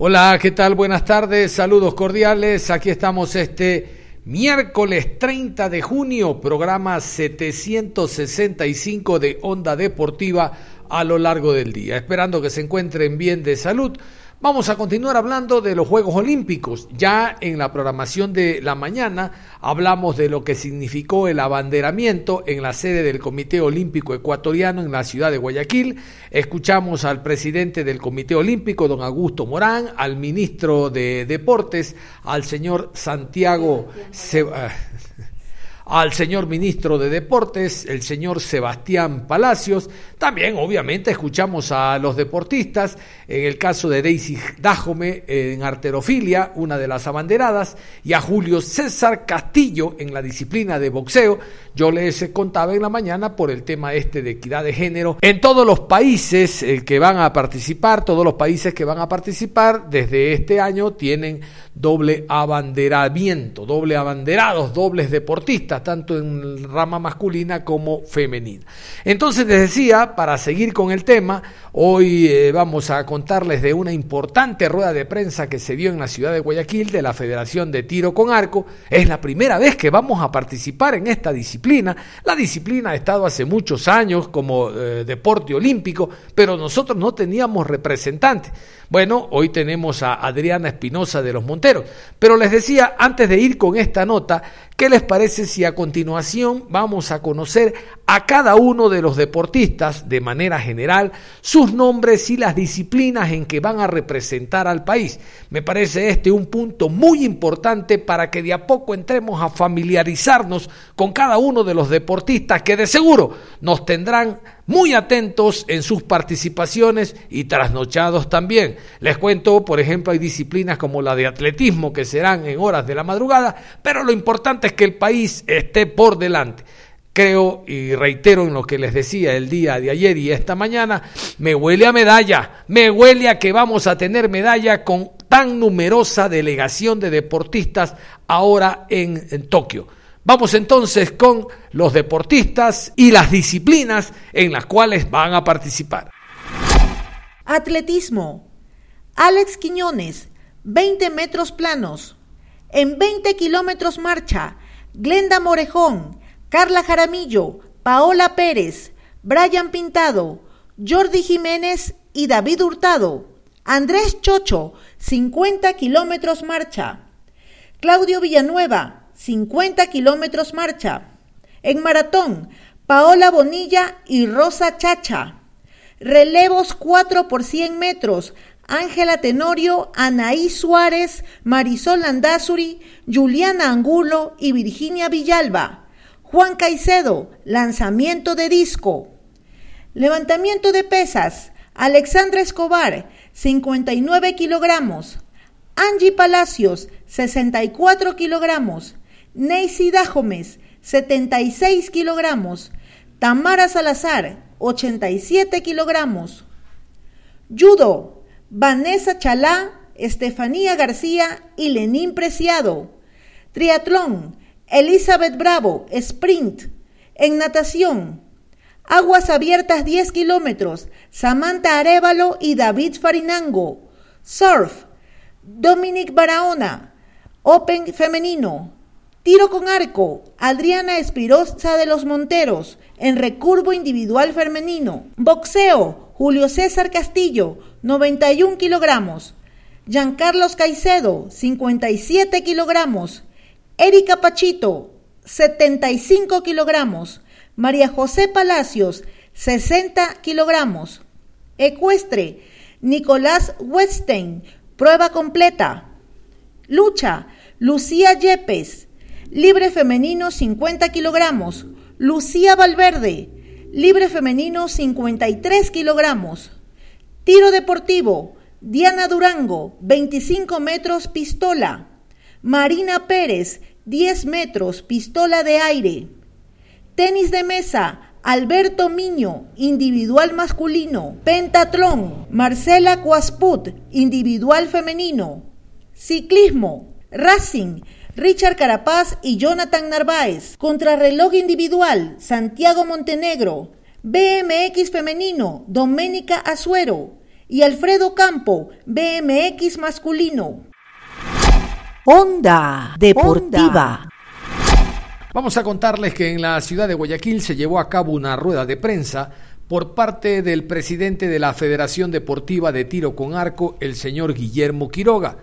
Hola, ¿qué tal? Buenas tardes, saludos cordiales. Aquí estamos este miércoles 30 de junio, programa 765 de Onda Deportiva a lo largo del día. Esperando que se encuentren bien de salud. Vamos a continuar hablando de los Juegos Olímpicos. Ya en la programación de la mañana hablamos de lo que significó el abanderamiento en la sede del Comité Olímpico Ecuatoriano en la ciudad de Guayaquil. Escuchamos al presidente del Comité Olímpico, don Augusto Morán, al ministro de Deportes, al señor Santiago... al señor ministro de Deportes, el señor Sebastián Palacios. También, obviamente, escuchamos a los deportistas, en el caso de Daisy Dájome en arterofilia, una de las abanderadas, y a Julio César Castillo en la disciplina de boxeo. Yo les contaba en la mañana por el tema este de equidad de género. En todos los países eh, que van a participar, todos los países que van a participar desde este año tienen doble abanderamiento, doble abanderados, dobles deportistas, tanto en rama masculina como femenina. Entonces les decía, para seguir con el tema, hoy eh, vamos a contarles de una importante rueda de prensa que se dio en la ciudad de Guayaquil de la Federación de Tiro con Arco. Es la primera vez que vamos a participar en esta disciplina. La disciplina ha estado hace muchos años como eh, deporte olímpico, pero nosotros no teníamos representantes. Bueno, hoy tenemos a Adriana Espinosa de los Monteros. Pero les decía, antes de ir con esta nota, ¿qué les parece si a continuación vamos a conocer a cada uno de los deportistas de manera general, sus nombres y las disciplinas en que van a representar al país? Me parece este un punto muy importante para que de a poco entremos a familiarizarnos con cada uno de los deportistas que de seguro nos tendrán muy atentos en sus participaciones y trasnochados también. Les cuento, por ejemplo, hay disciplinas como la de atletismo que serán en horas de la madrugada, pero lo importante es que el país esté por delante creo y reitero en lo que les decía el día de ayer y esta mañana, me huele a medalla, me huele a que vamos a tener medalla con tan numerosa delegación de deportistas ahora en, en Tokio. Vamos entonces con los deportistas y las disciplinas en las cuales van a participar. Atletismo. Alex Quiñones, 20 metros planos. En 20 kilómetros marcha, Glenda Morejón, Carla Jaramillo, Paola Pérez, Brian Pintado, Jordi Jiménez y David Hurtado. Andrés Chocho, 50 kilómetros marcha. Claudio Villanueva, 50 kilómetros marcha. En maratón, Paola Bonilla y Rosa Chacha. Relevos 4 por 100 metros. Ángela Tenorio, Anaí Suárez, Marisol Landazuri, Juliana Angulo y Virginia Villalba. Juan Caicedo, lanzamiento de disco. Levantamiento de pesas, Alexandra Escobar, 59 kilogramos. Angie Palacios, 64 kilogramos. Neisy Dajomes, 76 kilogramos. Tamara Salazar, 87 kilogramos. Judo, Vanessa Chalá, Estefanía García y Lenín Preciado. Triatlón, Elizabeth Bravo, Sprint. En natación, Aguas Abiertas 10 kilómetros, Samantha Arevalo y David Farinango. Surf, Dominic Barahona, Open Femenino. Tiro con arco, Adriana Espirosa de los Monteros, en recurvo individual femenino. Boxeo, Julio César Castillo, 91 kilogramos. Giancarlos Caicedo, 57 kilogramos. Erika Pachito, 75 kilogramos. María José Palacios, 60 kilogramos. Ecuestre, Nicolás Westein, prueba completa. Lucha, Lucía Yepes, libre femenino 50 kilogramos. Lucía Valverde, libre femenino 53 kilogramos. Tiro deportivo, Diana Durango, 25 metros pistola. Marina Pérez, 10 metros pistola de aire. Tenis de mesa, Alberto Miño, individual masculino. Pentatlón, Marcela Cuasput, individual femenino. Ciclismo, Racing, Richard Carapaz y Jonathan Narváez. Contrarreloj individual, Santiago Montenegro. BMX femenino, Doménica Azuero. Y Alfredo Campo, BMX masculino. Onda Deportiva. Vamos a contarles que en la ciudad de Guayaquil se llevó a cabo una rueda de prensa por parte del presidente de la Federación Deportiva de Tiro con Arco, el señor Guillermo Quiroga.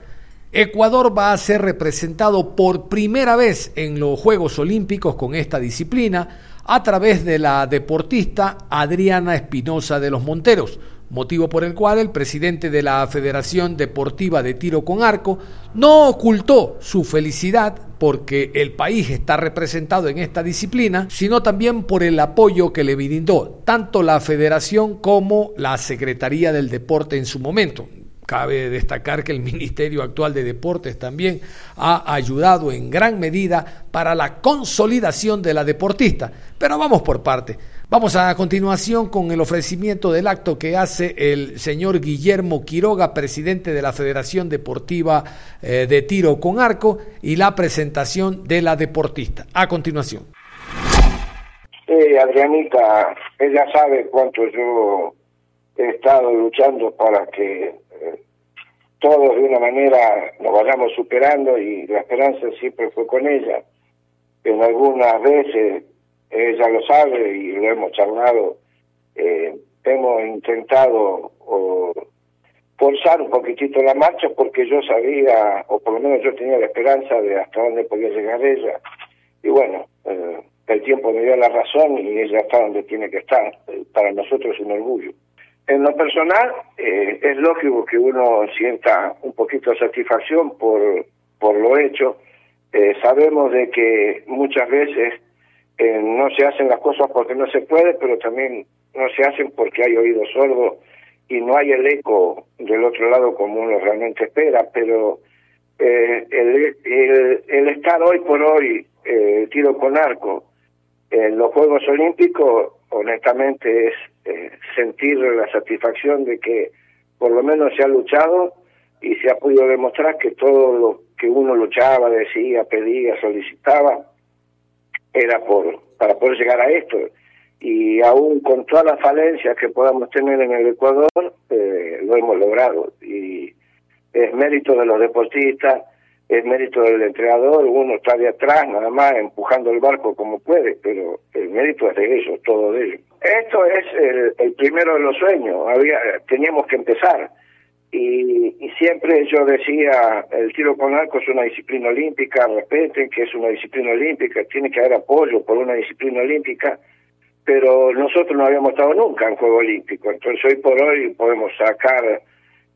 Ecuador va a ser representado por primera vez en los Juegos Olímpicos con esta disciplina a través de la deportista Adriana Espinosa de los Monteros, motivo por el cual el presidente de la Federación Deportiva de Tiro con Arco no ocultó su felicidad porque el país está representado en esta disciplina, sino también por el apoyo que le brindó tanto la federación como la Secretaría del Deporte en su momento. Cabe destacar que el Ministerio actual de Deportes también ha ayudado en gran medida para la consolidación de la deportista. Pero vamos por parte. Vamos a continuación con el ofrecimiento del acto que hace el señor Guillermo Quiroga, presidente de la Federación Deportiva eh, de Tiro con Arco, y la presentación de la deportista. A continuación. Sí, Adrianita, ella sabe cuánto yo he estado luchando para que eh, todos de una manera nos vayamos superando y la esperanza siempre fue con ella. En algunas veces ella lo sabe y lo hemos charlado, eh, hemos intentado forzar un poquitito la marcha porque yo sabía, o por lo menos yo tenía la esperanza de hasta dónde podía llegar ella. Y bueno, eh, el tiempo me dio la razón y ella está donde tiene que estar. Para nosotros es un orgullo. En lo personal, eh, es lógico que uno sienta un poquito de satisfacción por, por lo hecho. sabemos de que muchas veces eh, no se hacen las cosas porque no se puede, pero también no se hacen porque hay oído sordo y no hay el eco del otro lado como uno realmente espera, pero eh, el, el, estar hoy por hoy eh, tiro con arco en los Juegos Olímpicos, honestamente es eh, sentir la satisfacción de que por lo menos se ha luchado y se ha podido demostrar que todo lo que uno luchaba, decía, pedía, solicitaba, era por para poder llegar a esto. Y aún con todas las falencias que podamos tener en el Ecuador, eh, lo hemos logrado. Y es mérito de los deportistas, es mérito del entrenador, uno está de atrás nada más empujando el barco como puede, pero el mérito es de ellos, todo de ellos. Esto es el, el primero de los sueños, había teníamos que empezar y, siempre yo decía, el tiro con arco es una disciplina olímpica, respeten que es una disciplina olímpica, tiene que haber apoyo por una disciplina olímpica, pero nosotros no habíamos estado nunca en Juego Olímpico, entonces hoy por hoy podemos sacar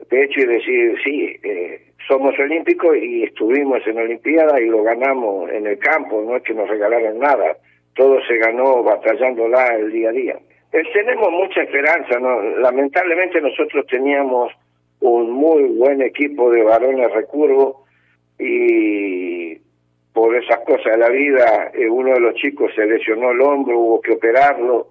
pecho y decir, sí, eh, somos olímpicos y estuvimos en Olimpiada y lo ganamos en el campo, no es que nos regalaron nada, todo se ganó batallándola el día a día. Eh, tenemos mucha esperanza, ¿no? lamentablemente nosotros teníamos un muy buen equipo de varones recurvos y por esas cosas de la vida eh, uno de los chicos se lesionó el hombro, hubo que operarlo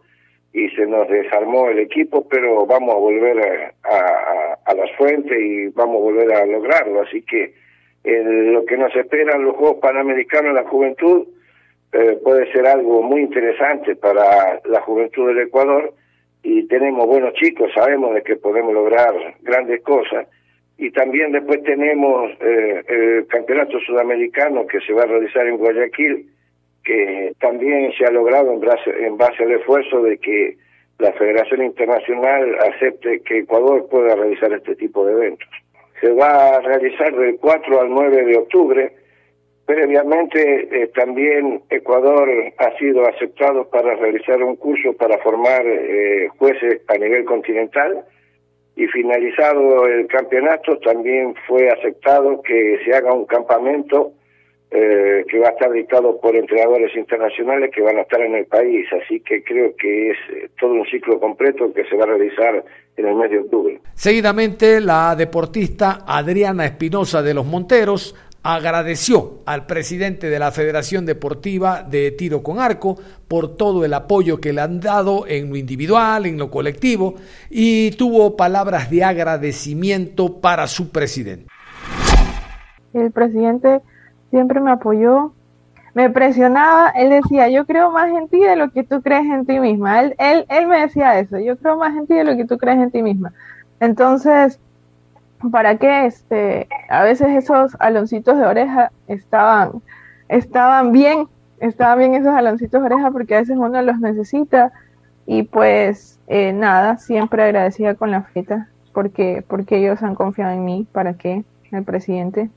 y se nos desarmó el equipo, pero vamos a volver a, a, las fuentes y vamos a volver a lograrlo. Así que lo que nos esperan los Juegos Panamericanos en la juventud eh, puede ser algo muy interesante para la juventud del Ecuador y tenemos buenos chicos, sabemos de que podemos lograr grandes cosas. Y también después tenemos eh, el Campeonato Sudamericano que se va a realizar en Guayaquil, que también se ha logrado en base, en base al esfuerzo de que la Federación Internacional acepte que Ecuador pueda realizar este tipo de eventos. Se va a realizar del 4 al 9 de octubre Previamente eh, también Ecuador ha sido aceptado para realizar un curso para formar eh, jueces a nivel continental y finalizado el campeonato también fue aceptado que se haga un campamento eh, que va a estar dictado por entrenadores internacionales que van a estar en el país, así que creo que es eh, todo un ciclo completo que se va a realizar en el mes de octubre. Seguidamente, la deportista Adriana Espinosa de los Monteros agradeció al presidente de la Federación Deportiva de Tiro con Arco por todo el apoyo que le han dado en lo individual, en lo colectivo, y tuvo palabras de agradecimiento para su presidente. El presidente siempre me apoyó, me presionaba, él decía, yo creo más en ti de lo que tú crees en ti misma. Él, él, él me decía eso, yo creo más en ti de lo que tú crees en ti misma. Entonces, ¿para qué? Este, a veces esos aloncitos de oreja estaban, estaban bien, estaban bien esos aloncitos de oreja porque a veces uno los necesita y pues eh, nada, siempre agradecida con la feta porque, porque ellos han confiado en mí, ¿para qué? El presidente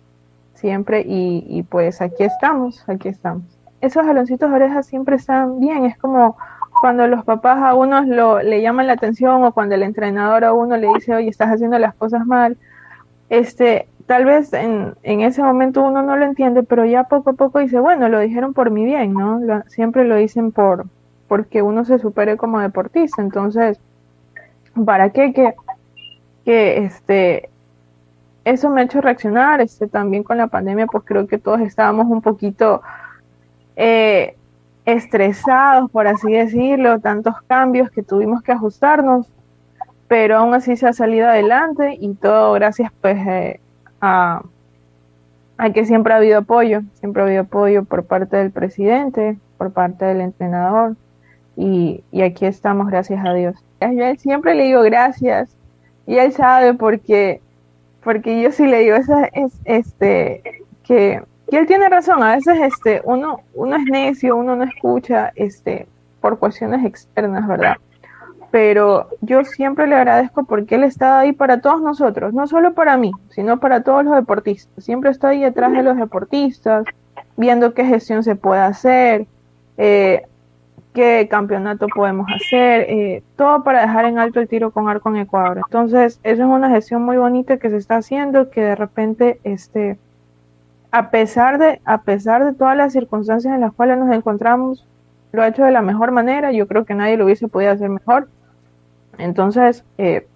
siempre y, y pues aquí estamos, aquí estamos. Esos jaloncitos de orejas siempre están bien, es como cuando los papás a uno lo, le llaman la atención o cuando el entrenador a uno le dice, oye, estás haciendo las cosas mal, este, tal vez en, en ese momento uno no lo entiende, pero ya poco a poco dice, bueno, lo dijeron por mi bien, ¿no? siempre lo dicen por porque uno se supere como deportista, entonces, ¿para qué que, que este, eso me ha hecho reaccionar. Este, también con la pandemia, pues creo que todos estábamos un poquito eh, estresados, por así decirlo, tantos cambios que tuvimos que ajustarnos, pero aún así se ha salido adelante y todo gracias pues eh, a, a que siempre ha habido apoyo, siempre ha habido apoyo por parte del presidente, por parte del entrenador y, y aquí estamos, gracias a Dios. Yo siempre le digo gracias y él sabe porque porque yo sí le digo, esa es, este, que, que, él tiene razón, a veces este, uno, uno es necio, uno no escucha, este, por cuestiones externas, ¿verdad? Pero yo siempre le agradezco porque él está ahí para todos nosotros, no solo para mí, sino para todos los deportistas. Siempre está ahí detrás de los deportistas, viendo qué gestión se puede hacer, eh, qué campeonato podemos hacer, eh, todo para dejar en alto el tiro con arco en Ecuador. Entonces, eso es una gestión muy bonita que se está haciendo, que de repente, este, a pesar de, a pesar de todas las circunstancias en las cuales nos encontramos, lo ha hecho de la mejor manera. Yo creo que nadie lo hubiese podido hacer mejor. Entonces, eh,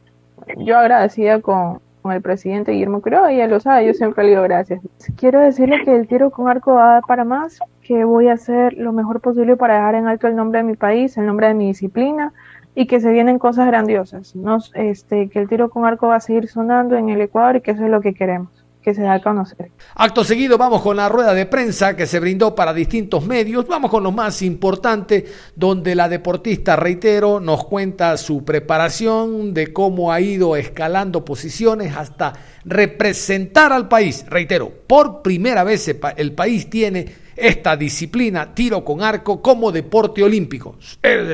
yo agradecida con, con el presidente Guillermo y él lo sabe, yo siempre le digo gracias. Quiero decirle que el tiro con arco va para más, que voy a hacer lo mejor posible para dejar en alto el nombre de mi país, el nombre de mi disciplina y que se vienen cosas grandiosas. Nos, este, que el tiro con arco va a seguir sonando en el Ecuador y que eso es lo que queremos que se da a conocer. Acto seguido vamos con la rueda de prensa que se brindó para distintos medios. Vamos con lo más importante, donde la deportista, reitero, nos cuenta su preparación, de cómo ha ido escalando posiciones hasta representar al país. Reitero, por primera vez el país tiene esta disciplina, tiro con arco, como deporte olímpico.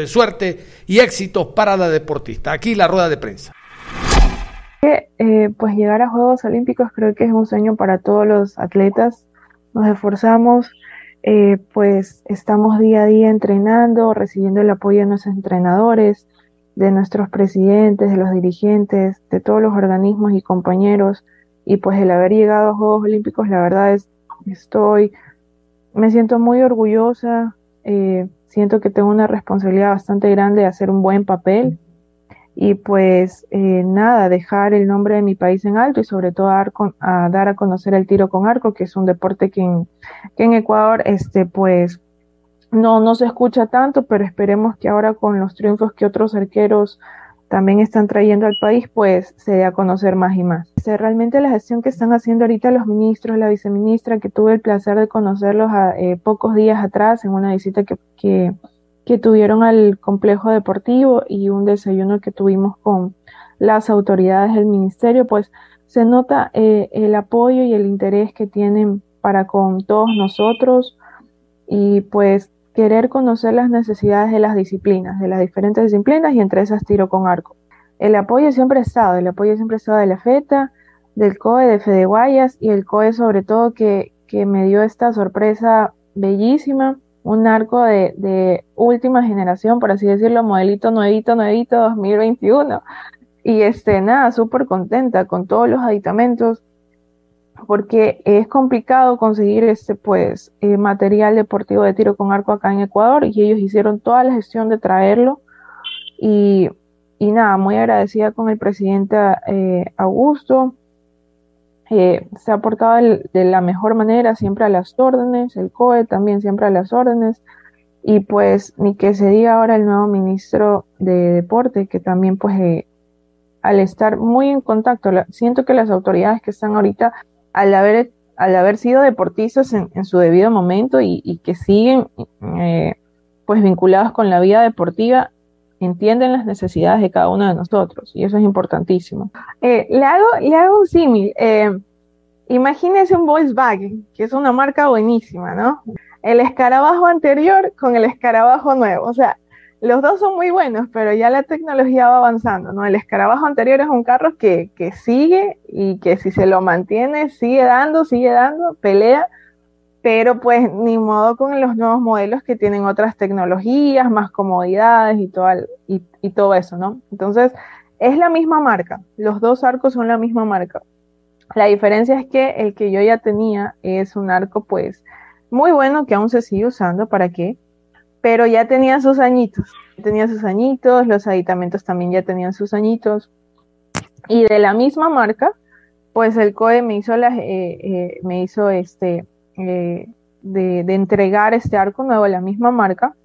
Suerte y éxitos para la deportista. Aquí la rueda de prensa. Eh, pues llegar a Juegos Olímpicos creo que es un sueño para todos los atletas. Nos esforzamos, eh, pues estamos día a día entrenando, recibiendo el apoyo de nuestros entrenadores, de nuestros presidentes, de los dirigentes, de todos los organismos y compañeros. Y pues el haber llegado a Juegos Olímpicos, la verdad es, estoy, me siento muy orgullosa, eh, siento que tengo una responsabilidad bastante grande de hacer un buen papel y pues eh, nada, dejar el nombre de mi país en alto y sobre todo dar, a, dar a conocer el tiro con arco, que es un deporte que en, que en Ecuador este pues no, no se escucha tanto, pero esperemos que ahora con los triunfos que otros arqueros también están trayendo al país, pues se dé a conocer más y más. Este, realmente la gestión que están haciendo ahorita los ministros, la viceministra, que tuve el placer de conocerlos a, eh, pocos días atrás en una visita que, que que tuvieron al complejo deportivo y un desayuno que tuvimos con las autoridades del ministerio, pues se nota eh, el apoyo y el interés que tienen para con todos nosotros y pues querer conocer las necesidades de las disciplinas, de las diferentes disciplinas y entre esas tiro con arco. El apoyo siempre ha estado, el apoyo siempre ha estado de la FETA, del COE, de Fede Guayas y el COE sobre todo que, que me dio esta sorpresa bellísima un arco de, de, última generación, por así decirlo, modelito nuevito, nuevito 2021. Y este, nada, súper contenta con todos los aditamentos. Porque es complicado conseguir este pues eh, material deportivo de tiro con arco acá en Ecuador y ellos hicieron toda la gestión de traerlo y, y nada, muy agradecida con el presidente eh, Augusto. Eh, se ha portado de la mejor manera, siempre a las órdenes, el COE también siempre a las órdenes. Y pues ni que se diga ahora el nuevo ministro de Deporte, que también pues al estar muy en contacto, siento que las autoridades que están ahorita al haber, al haber sido deportistas en, su debido momento y, que siguen eh, pues vinculados con la vida deportiva, entienden las necesidades de cada uno de nosotros y eso es importantísimo. Eh, le, hago, le hago un símil. Eh, imagínese un Volkswagen, que es una marca buenísima, ¿no? El escarabajo anterior con el escarabajo nuevo. O sea, los dos son muy buenos, pero ya la tecnología va avanzando, ¿no? El escarabajo anterior es un carro que, que sigue y que si se lo mantiene, sigue dando, sigue dando, pelea, pero pues ni modo con los nuevos modelos que tienen otras tecnologías, más comodidades y todo, y, y todo eso, ¿no? Entonces, es la misma marca, los dos arcos son la misma marca. La diferencia es que el que yo ya tenía es un arco pues muy bueno que aún se sigue usando, ¿para qué? Pero ya tenía sus añitos, tenía sus añitos, los aditamentos también ya tenían sus añitos. Y de la misma marca, pues el COE me hizo, la, eh, eh, me hizo este, eh, de, de, entregar este arco nuevo de la misma marca,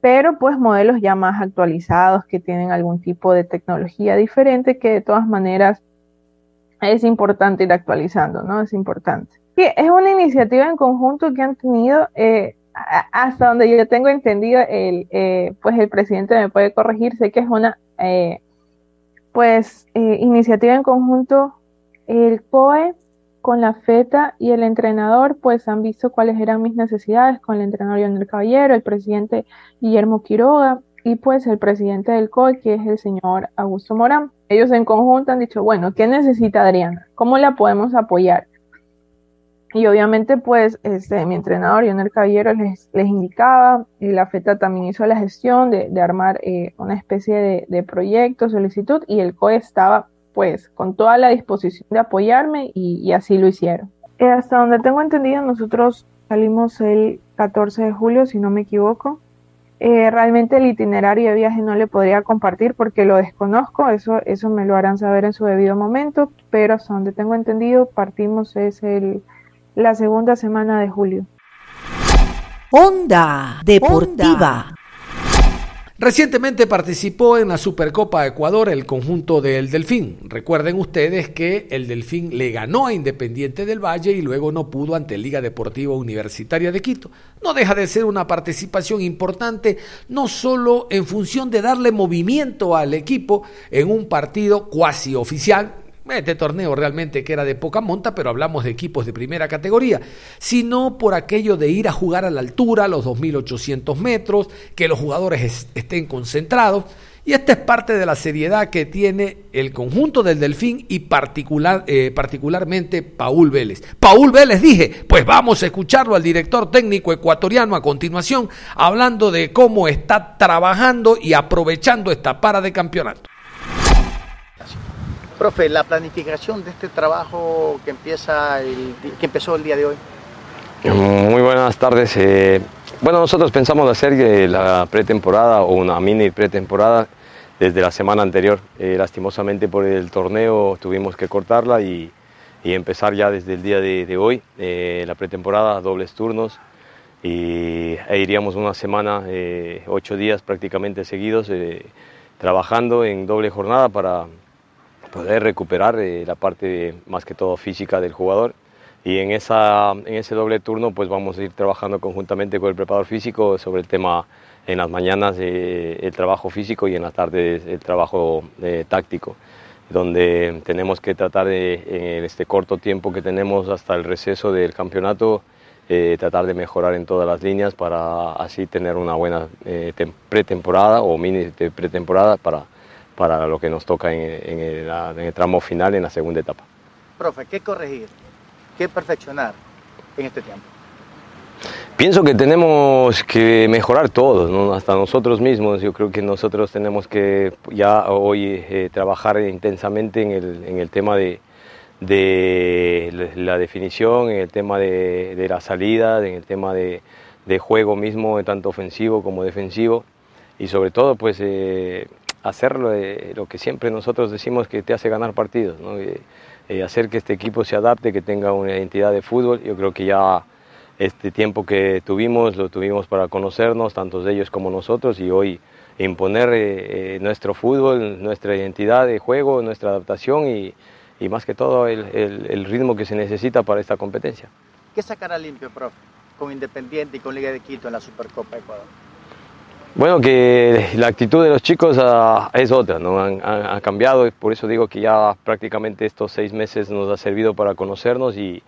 pero pues modelos ya más actualizados que tienen algún tipo de tecnología diferente que de todas maneras es importante ir actualizando, ¿no? Es importante. es una iniciativa en conjunto que han tenido hasta donde yo tengo entendido, el, eh, pues el presidente me puede corregir, sé que es una eh, pues eh, iniciativa en conjunto, el COE con la FETA y el entrenador, pues han visto cuáles eran mis necesidades con el entrenador Leonel Caballero, el presidente Guillermo Quiroga y pues el presidente del COE, que es el señor Augusto Morán. Ellos en conjunto han dicho, bueno, ¿qué necesita Adriana? ¿Cómo la podemos apoyar? Y obviamente, pues, este, mi entrenador, Lionel Caballero, les, les indicaba, y la FETA también hizo la gestión de, de armar eh, una especie de, de, proyecto, solicitud, y el COE estaba, pues, con toda la disposición de apoyarme, y, y así lo hicieron. Eh, hasta donde tengo entendido, nosotros salimos el 14 de julio, si no me equivoco. Eh, realmente el itinerario de viaje no le podría compartir porque lo desconozco, eso, eso me lo harán saber en su debido momento, pero hasta donde tengo entendido, partimos es el la segunda semana de julio. Onda Deportiva. Recientemente participó en la Supercopa Ecuador el conjunto del Delfín. Recuerden ustedes que el Delfín le ganó a Independiente del Valle y luego no pudo ante Liga Deportiva Universitaria de Quito. No deja de ser una participación importante, no solo en función de darle movimiento al equipo en un partido cuasi oficial, este torneo realmente que era de poca monta, pero hablamos de equipos de primera categoría, sino por aquello de ir a jugar a la altura, a los 2.800 metros, que los jugadores estén concentrados. Y esta es parte de la seriedad que tiene el conjunto del Delfín y particular, eh, particularmente Paul Vélez. Paul Vélez dije, pues vamos a escucharlo al director técnico ecuatoriano a continuación, hablando de cómo está trabajando y aprovechando esta para de campeonato. Profe, la planificación de este trabajo que, empieza que empezó el día de hoy. Muy buenas tardes. Eh, bueno, nosotros pensamos hacer eh, la pretemporada o una mini pretemporada desde la semana anterior. Eh, lastimosamente por el torneo tuvimos que cortarla y, empezar ya desde el día de, hoy la pretemporada, dobles turnos. Y e iríamos una semana, ocho días prácticamente seguidos, trabajando en doble jornada para, poder recuperar eh, la parte más que todo física del jugador. Y en, esa, en ese doble turno pues vamos a ir trabajando conjuntamente con el preparador físico sobre el tema en las mañanas eh, el trabajo físico y en las tardes el trabajo eh, táctico donde tenemos que tratar de, en este corto tiempo que tenemos hasta el receso del campeonato tratar de mejorar en todas las líneas para así tener una buena pretemporada o mini pretemporada para para lo que nos toca en, el, tramo final, en la segunda etapa. Profe, ¿qué corregir? ¿Qué perfeccionar en este tiempo? Pienso que tenemos que mejorar todos, hasta nosotros mismos. Yo creo que nosotros tenemos que ya hoy eh, trabajar intensamente en el, tema de, de la definición, en el tema de, la salida, en el tema de, juego mismo, tanto ofensivo como defensivo, y sobre todo pues eh, hacer lo, que siempre nosotros decimos que te hace ganar partidos, eh, eh, hacer que este equipo se adapte, que tenga una identidad de fútbol. Yo creo que ya este tiempo que tuvimos lo tuvimos para conocernos, tanto ellos como nosotros, y hoy imponer nuestro fútbol, nuestra identidad de juego, nuestra adaptación y, y más que todo el, el, ritmo que se necesita para esta competencia. ¿Qué sacará limpio, profe, con Independiente y con Liga de Quito en la Supercopa Ecuador? Bueno, que la actitud de los chicos uh, es otra, ¿no? Han, han, cambiado, por eso digo que ya prácticamente estos seis meses nos ha servido para conocernos y,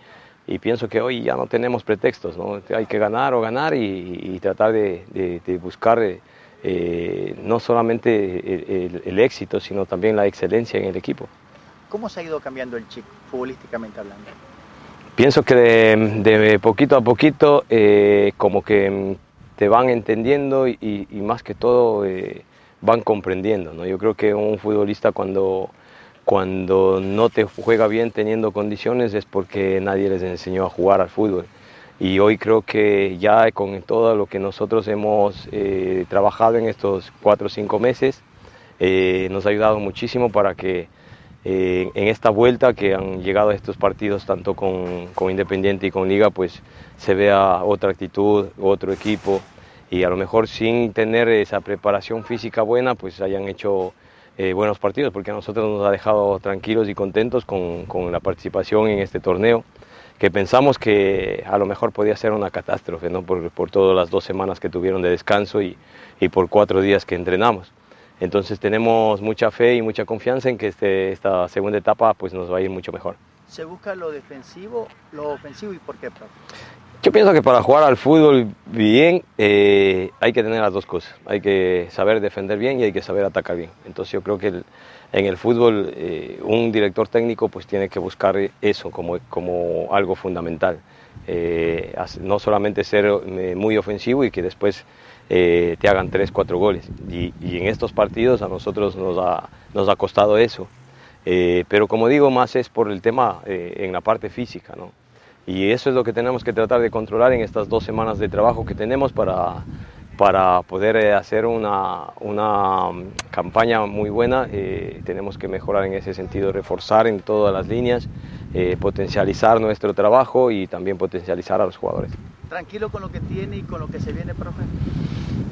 y pienso que hoy ya no tenemos pretextos, ¿no? Hay que ganar o ganar y, y tratar de, de, de buscar eh, no solamente el, el, éxito, sino también la excelencia en el equipo. ¿Cómo se ha ido cambiando el chip, futbolísticamente hablando? Pienso que de, poquito a poquito eh, como que te van entendiendo y, más que todo eh, van comprendiendo. ¿no? Yo creo que un futbolista cuando, cuando no te juega bien teniendo condiciones es porque nadie les enseñó a jugar al fútbol. Y hoy creo que ya con todo lo que nosotros hemos eh, trabajado en estos cuatro o cinco meses, nos ha ayudado muchísimo para que en esta vuelta que han llegado a estos partidos tanto con, Independiente y con Liga, pues se vea otra actitud, otro equipo y a lo mejor sin tener esa preparación física buena, pues hayan hecho eh, buenos partidos, porque a nosotros nos ha dejado tranquilos y contentos con, la participación en este torneo, que pensamos que a lo mejor podía ser una catástrofe, ¿no? por, todas las dos semanas que tuvieron de descanso y por cuatro días que entrenamos. Entonces tenemos mucha fe y mucha confianza en que este, esta segunda etapa pues nos va a ir mucho mejor. ¿Se busca lo defensivo, lo ofensivo y por qué, Yo pienso que para jugar al fútbol bien eh, hay que tener las dos cosas. Hay que saber defender bien y hay que saber atacar bien. Entonces yo creo que en el fútbol eh, un director técnico pues tiene que buscar eso como, como algo fundamental. Eh, no solamente ser muy ofensivo y que después eh, te hagan 3, 4 goles. Y, en estos partidos a nosotros nos ha, nos ha costado eso. Eh, pero como digo, más es por el tema eh, en la parte física. ¿no? Y eso es lo que tenemos que tratar de controlar en estas dos semanas de trabajo que tenemos para, para poder hacer una, una mm, campaña muy buena. tenemos que mejorar en ese sentido, reforzar en todas las líneas, potencializar nuestro trabajo y también potencializar a los jugadores. ¿Tranquilo con lo que tiene y con lo que se viene, profe?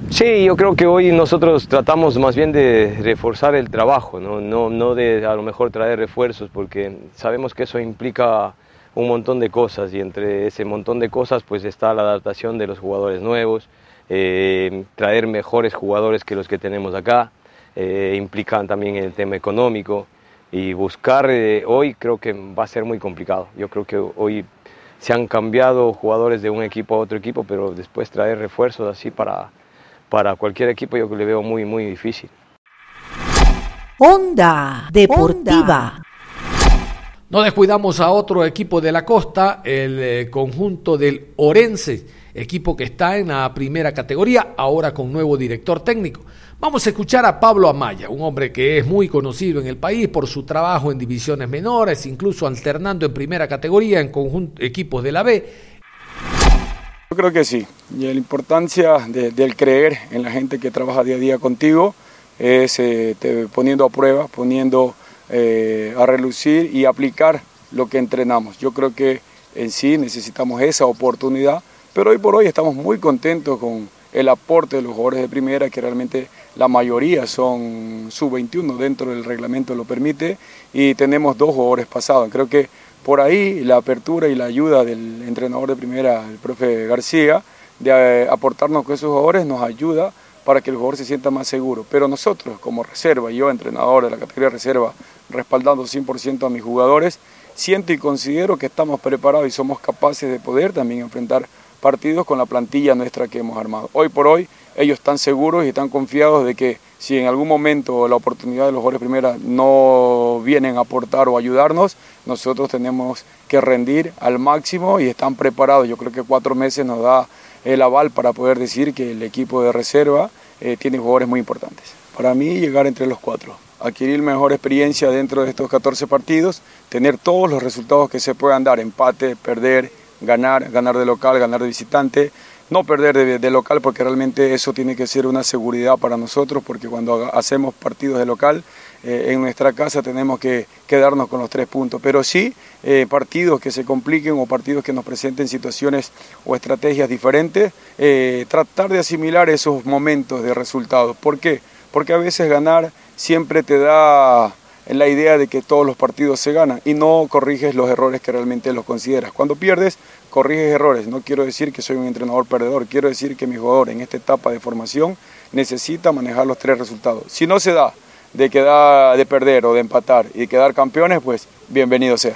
Sí, yo creo que hoy nosotros tratamos más bien de reforzar el trabajo, ¿no? No, no de a lo mejor traer refuerzos, porque sabemos que eso implica un montón de cosas y entre ese montón de cosas pues está la adaptación de los jugadores nuevos, eh, traer mejores jugadores que los que tenemos acá, eh, implican también el tema económico y buscar eh, hoy creo que va a ser muy complicado. Yo creo que hoy se han cambiado jugadores de un equipo a otro equipo, pero después traer refuerzos así para, para cualquier equipo yo le veo muy, muy difícil. Onda Deportiva. No descuidamos a otro equipo de la costa, el eh, conjunto del Orense, equipo que está en la primera categoría, ahora con nuevo director técnico. Vamos a escuchar a Pablo Amaya, un hombre que es muy conocido en el país por su trabajo en divisiones menores, incluso alternando en primera categoría en conjunto, equipos de la B. Yo creo que sí, y la importancia del creer en la gente que trabaja día a día contigo es eh, poniendo a prueba, poniendo eh, a relucir y aplicar lo que entrenamos. Yo creo que en sí necesitamos esa oportunidad, pero hoy por hoy estamos muy contentos con el aporte de los jugadores de primera que realmente la mayoría son sub-21, dentro del reglamento lo permite, y tenemos dos jugadores pasados. Creo que por ahí la apertura y la ayuda del entrenador de primera, el profe García, de eh, aportarnos con esos jugadores nos ayuda para que el jugador se sienta más seguro. Pero nosotros, como reserva, yo, entrenador de la categoría reserva, respaldando 100% a mis jugadores, siento y considero que estamos preparados y somos capaces de poder también enfrentar partidos con la plantilla nuestra que hemos armado. Hoy por hoy ellos están seguros y están confiados de que si en algún momento la oportunidad de los jugadores primera no vienen a aportar o ayudarnos, nosotros tenemos que rendir al máximo y están preparados. Yo creo que cuatro meses nos da el aval para poder decir que el equipo de reserva eh, tiene jugadores muy importantes. Para mí llegar entre los cuatro, adquirir mejor experiencia dentro de estos 14 partidos, tener todos los resultados que se puedan dar, empate, perder, ganar, ganar de local, ganar de visitante, no perder de, local porque realmente eso tiene que ser una seguridad para nosotros porque cuando hacemos partidos de local eh, en nuestra casa tenemos que quedarnos con los tres puntos, pero sí eh, partidos que se compliquen o partidos que nos presenten situaciones o estrategias diferentes, eh, tratar de asimilar esos momentos de resultados. ¿Por qué? Porque a veces ganar siempre te da la idea de que todos los partidos se ganan y no corriges los errores que realmente los consideras. Cuando pierdes, corriges errores. No quiero decir que soy un entrenador perdedor, quiero decir que mi jugador en esta etapa de formación necesita manejar los tres resultados. Si no se da de quedar de perder o de empatar y quedar campeones, pues bienvenido sea.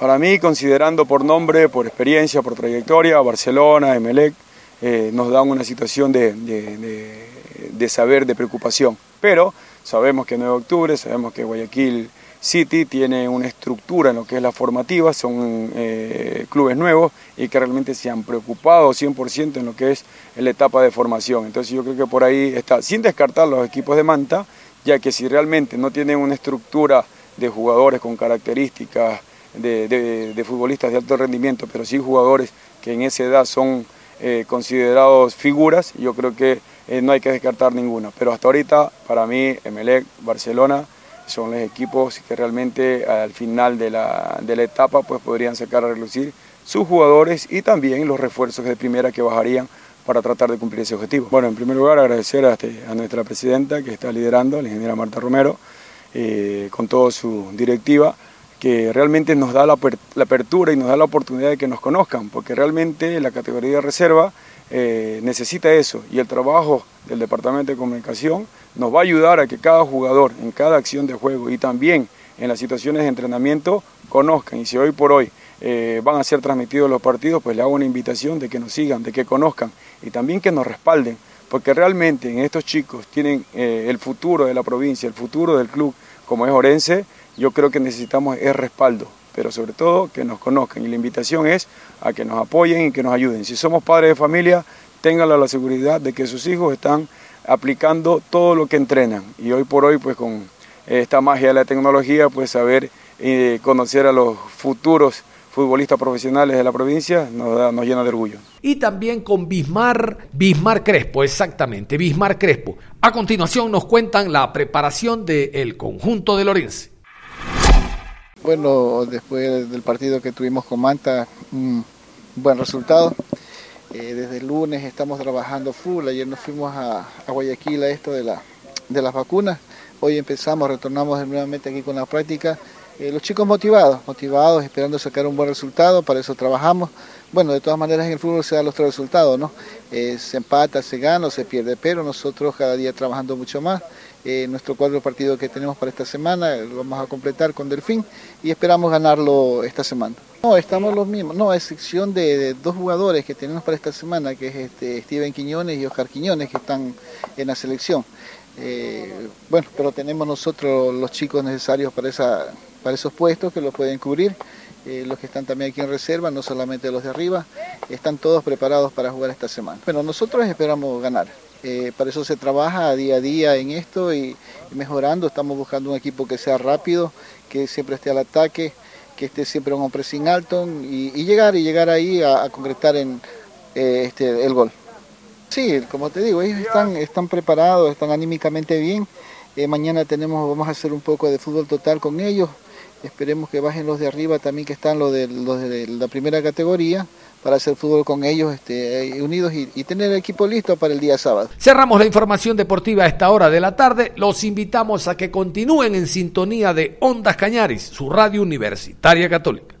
Para mí, considerando por nombre, por experiencia, por trayectoria, Barcelona, Emelec, eh, nos dan una situación de, de saber, de preocupación. Pero sabemos que 9 de octubre, sabemos que Guayaquil City tiene una estructura en lo que es la formativa, son eh, clubes nuevos y que realmente se han preocupado 100% en lo que es la etapa de formación. Entonces yo creo que por ahí está, sin descartar los equipos de Manta, ya que si realmente no tienen una estructura de jugadores con características de, futbolistas de alto rendimiento, pero sí jugadores que en esa edad son eh, considerados figuras, yo creo que eh, no hay que descartar ninguna. Pero hasta ahorita, para mí, Emelec, Barcelona, son los equipos que realmente al final de la, de la etapa pues podrían sacar a relucir sus jugadores y también los refuerzos de primera que bajarían para tratar de cumplir ese objetivo. Bueno, en primer lugar agradecer a, este, nuestra presidenta que está liderando, la ingeniera Marta Romero, eh, con toda su directiva, que realmente nos da la, apertura y nos da la oportunidad de que nos conozcan, porque realmente la categoría de reserva eh, necesita eso y el trabajo del Departamento de Comunicación nos va a ayudar a que cada jugador en cada acción de juego y también en las situaciones de entrenamiento conozcan y si hoy por hoy eh, van a ser transmitidos los partidos, pues le hago una invitación de que nos sigan, de que conozcan y también que nos respalden, porque realmente en estos chicos tienen eh, el futuro de la provincia, el futuro del club como es Orense, yo creo que necesitamos el respaldo, pero sobre todo que nos conozcan. Y la invitación es a que nos apoyen y que nos ayuden. Si somos padres de familia, tengan la seguridad de que sus hijos están aplicando todo lo que entrenan. Y hoy por hoy, pues con esta magia de la tecnología, pues saber eh, conocer a los futuros futbolistas profesionales de la provincia nos, llena de orgullo. Y también con Bismar, Bismar Crespo, exactamente, Bismar Crespo. A continuación nos cuentan la preparación del conjunto de Lorense. Bueno, después del partido que tuvimos con Manta, un buen resultado. Eh, desde el lunes estamos trabajando full. Ayer nos fuimos a, Guayaquil a esto de, la, de las vacunas. Hoy empezamos, retornamos nuevamente aquí con la práctica. Eh, los chicos motivados, motivados, esperando sacar un buen resultado, para eso trabajamos. Bueno, de todas maneras en el fútbol se dan los tres resultados, ¿no? Eh, se empata, se gana se pierde, pero nosotros cada día trabajando mucho más. Eh, nuestro cuadro partido que tenemos para esta semana lo vamos a completar con Delfín y esperamos ganarlo esta semana. No, estamos los mismos, no, a excepción de, dos jugadores que tenemos para esta semana, que es este, Steven Quiñones y Oscar Quiñones, que están en la selección. Eh, bueno, pero tenemos nosotros los chicos necesarios para, esa, para esos puestos que los pueden cubrir. Eh, los que están también aquí en reserva, no solamente los de arriba, están todos preparados para jugar esta semana. Bueno, nosotros esperamos ganar. Eh, para eso se trabaja día a día en esto y, mejorando. Estamos buscando un equipo que sea rápido, que siempre esté al ataque, que esté siempre un hombre sin alto y, llegar y llegar ahí a, concretar en eh, este, el gol. Sí, como te digo, ellos están, están preparados, están anímicamente bien. Eh, mañana tenemos, vamos a hacer un poco de fútbol total con ellos. Esperemos que bajen los de arriba también que están los de, los de la primera categoría para hacer fútbol con ellos este, unidos y, y, tener el equipo listo para el día sábado. Cerramos la información deportiva a esta hora de la tarde. Los invitamos a que continúen en sintonía de Ondas Cañaris, su radio universitaria católica.